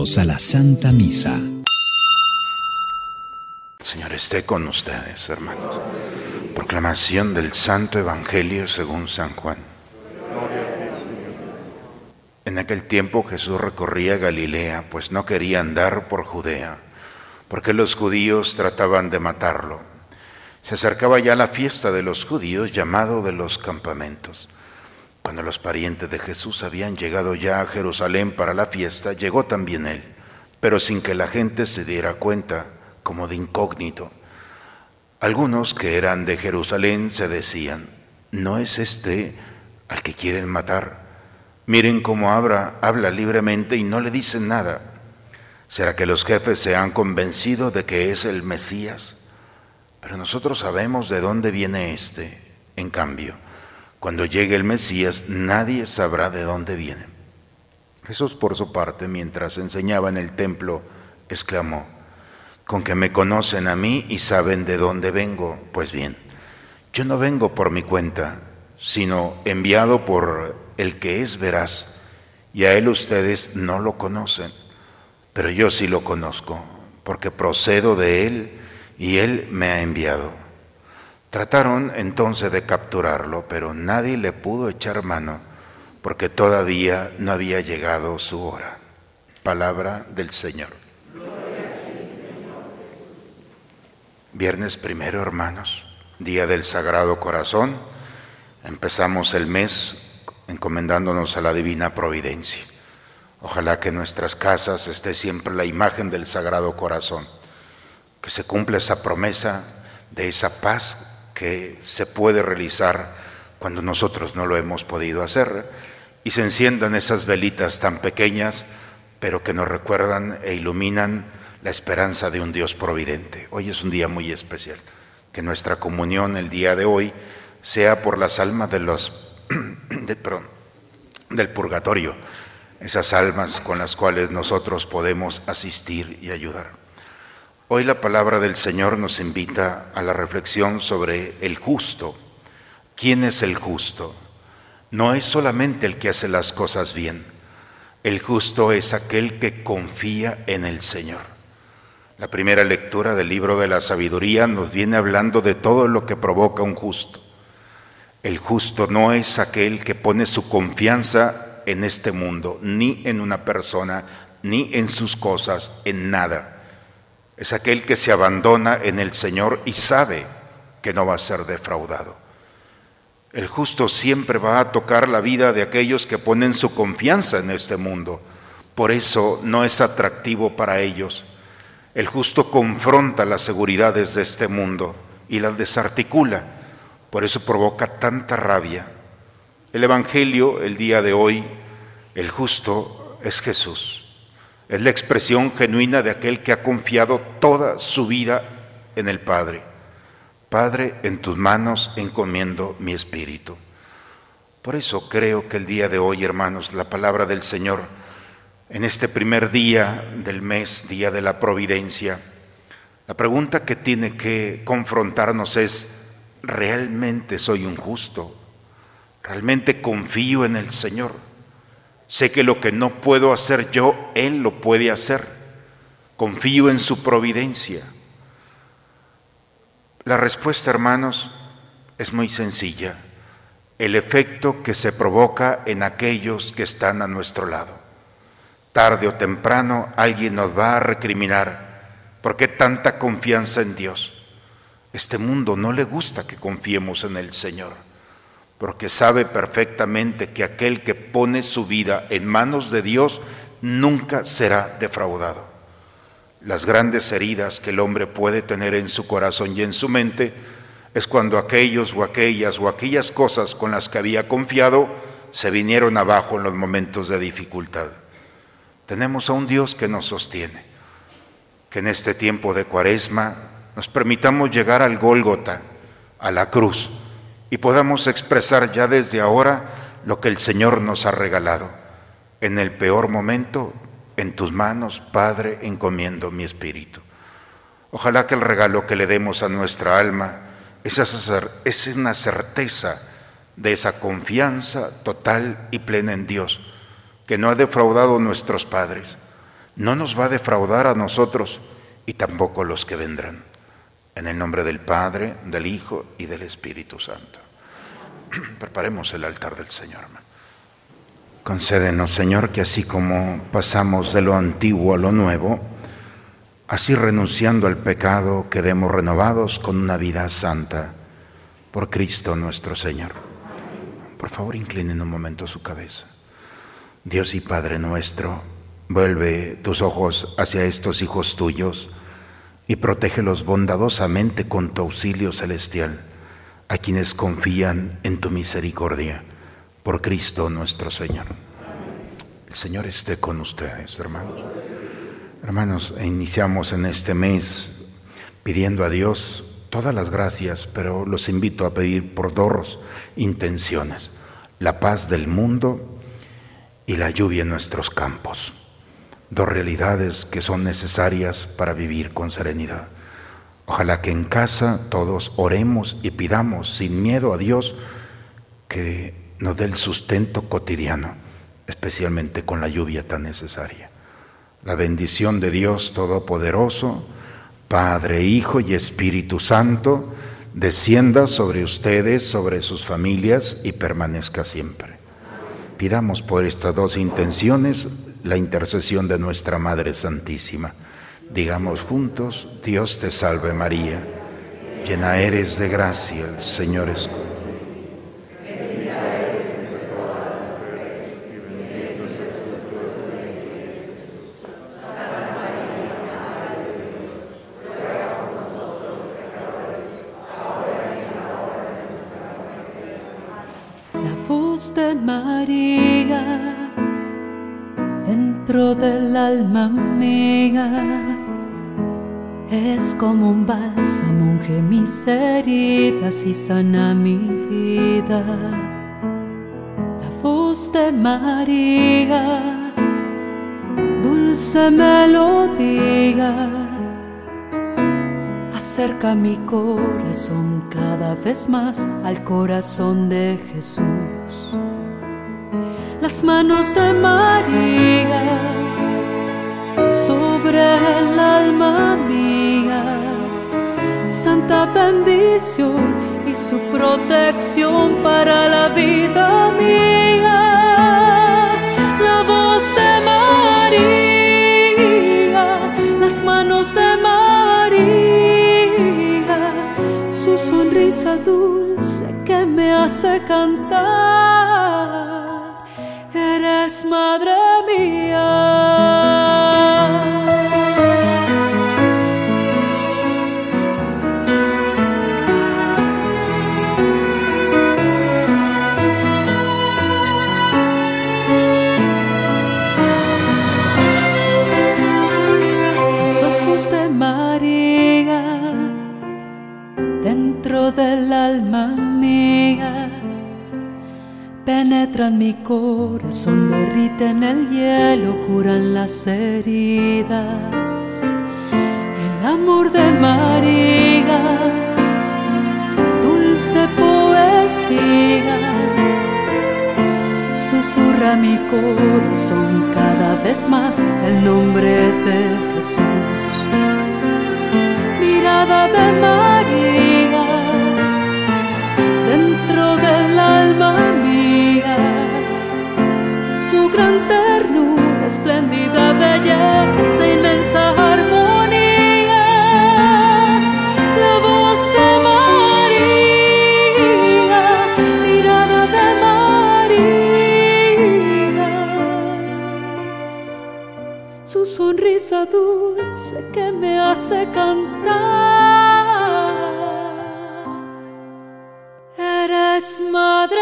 A la Santa Misa. Señor esté con ustedes, hermanos. Proclamación del Santo Evangelio según San Juan. En aquel tiempo Jesús recorría Galilea, pues no quería andar por Judea, porque los judíos trataban de matarlo. Se acercaba ya la fiesta de los judíos llamado de los campamentos. Cuando los parientes de Jesús habían llegado ya a Jerusalén para la fiesta, llegó también él, pero sin que la gente se diera cuenta, como de incógnito. Algunos que eran de Jerusalén se decían, ¿no es este al que quieren matar? Miren cómo habla, habla libremente y no le dicen nada. ¿Será que los jefes se han convencido de que es el Mesías? Pero nosotros sabemos de dónde viene este. En cambio, cuando llegue el Mesías, nadie sabrá de dónde viene. Jesús, por su parte, mientras enseñaba en el templo, exclamó, con que me conocen a mí y saben de dónde vengo. Pues bien, yo no vengo por mi cuenta, sino enviado por el que es veraz, y a él ustedes no lo conocen, pero yo sí lo conozco, porque procedo de él y él me ha enviado. Trataron entonces de capturarlo, pero nadie le pudo echar mano, porque todavía no había llegado su hora. Palabra del Señor. Viernes primero, hermanos, día del Sagrado Corazón. Empezamos el mes encomendándonos a la divina providencia. Ojalá que en nuestras casas esté siempre la imagen del Sagrado Corazón, que se cumpla esa promesa de esa paz que se puede realizar cuando nosotros no lo hemos podido hacer y se enciendan esas velitas tan pequeñas, pero que nos recuerdan e iluminan la esperanza de un Dios providente. Hoy es un día muy especial. Que nuestra comunión el día de hoy sea por las almas de los del purgatorio, esas almas con las cuales nosotros podemos asistir y ayudar. Hoy la palabra del Señor nos invita a la reflexión sobre el justo. ¿Quién es el justo? No es solamente el que hace las cosas bien. El justo es aquel que confía en el Señor. La primera lectura del libro de la sabiduría nos viene hablando de todo lo que provoca un justo. El justo no es aquel que pone su confianza en este mundo, ni en una persona, ni en sus cosas, en nada es aquel que se abandona en el Señor y sabe que no va a ser defraudado. El justo siempre va a tocar la vida de aquellos que ponen su confianza en este mundo. Por eso no es atractivo para ellos. El justo confronta las seguridades de este mundo y las desarticula. Por eso provoca tanta rabia. El Evangelio, el día de hoy, el justo es Jesús. Es la expresión genuina de aquel que ha confiado toda su vida en el Padre. Padre, en tus manos encomiendo mi espíritu. Por eso creo que el día de hoy, hermanos, la palabra del Señor, en este primer día del mes, día de la providencia, la pregunta que tiene que confrontarnos es, ¿realmente soy un justo? ¿Realmente confío en el Señor? Sé que lo que no puedo hacer yo, Él lo puede hacer. Confío en su providencia. La respuesta, hermanos, es muy sencilla. El efecto que se provoca en aquellos que están a nuestro lado. Tarde o temprano alguien nos va a recriminar. ¿Por qué tanta confianza en Dios? Este mundo no le gusta que confiemos en el Señor porque sabe perfectamente que aquel que pone su vida en manos de Dios nunca será defraudado. Las grandes heridas que el hombre puede tener en su corazón y en su mente es cuando aquellos o aquellas o aquellas cosas con las que había confiado se vinieron abajo en los momentos de dificultad. Tenemos a un Dios que nos sostiene, que en este tiempo de cuaresma nos permitamos llegar al Gólgota, a la cruz, y podamos expresar ya desde ahora lo que el Señor nos ha regalado. En el peor momento, en tus manos, Padre, encomiendo mi espíritu. Ojalá que el regalo que le demos a nuestra alma es una certeza de esa confianza total y plena en Dios, que no ha defraudado a nuestros padres, no nos va a defraudar a nosotros y tampoco los que vendrán. En el nombre del Padre, del Hijo y del Espíritu Santo. Preparemos el altar del Señor. Concédenos, Señor, que así como pasamos de lo antiguo a lo nuevo, así renunciando al pecado, quedemos renovados con una vida santa por Cristo nuestro Señor. Por favor, inclinen un momento su cabeza. Dios y Padre nuestro, vuelve tus ojos hacia estos hijos tuyos y protégelos bondadosamente con tu auxilio celestial, a quienes confían en tu misericordia, por Cristo nuestro Señor. El Señor esté con ustedes, hermanos. Hermanos, iniciamos en este mes pidiendo a Dios todas las gracias, pero los invito a pedir por dos intenciones, la paz del mundo y la lluvia en nuestros campos, dos realidades que son necesarias para vivir con serenidad. Ojalá que en casa todos oremos y pidamos sin miedo a Dios que nos dé el sustento cotidiano, especialmente con la lluvia tan necesaria. La bendición de Dios Todopoderoso, Padre, Hijo y Espíritu Santo, descienda sobre ustedes, sobre sus familias y permanezca siempre. Pidamos por estas dos intenciones la intercesión de nuestra Madre Santísima. Digamos juntos, Dios te salve María, llena eres de gracia, el Señor es contigo de María del alma mía. Es como un bálsamo, unge mis heridas y sana mi vida. La voz de María, dulce melodía, acerca mi corazón cada vez más al corazón de Jesús las manos de María sobre el alma mía, santa bendición y su protección para la vida mía. La voz de María, las manos de María, su sonrisa dulce que me hace cantar madre mía. Ojos de María dentro del alma mía penetran mi corazón, derriten el hielo, curan las heridas. El amor de María, dulce poesía, susurra mi corazón cada vez más el nombre de Jesús. Mirada de María, su gran ternura, espléndida belleza, inmensa armonía, la voz de María, mirada de María, su sonrisa dulce que me hace cantar. Eres madre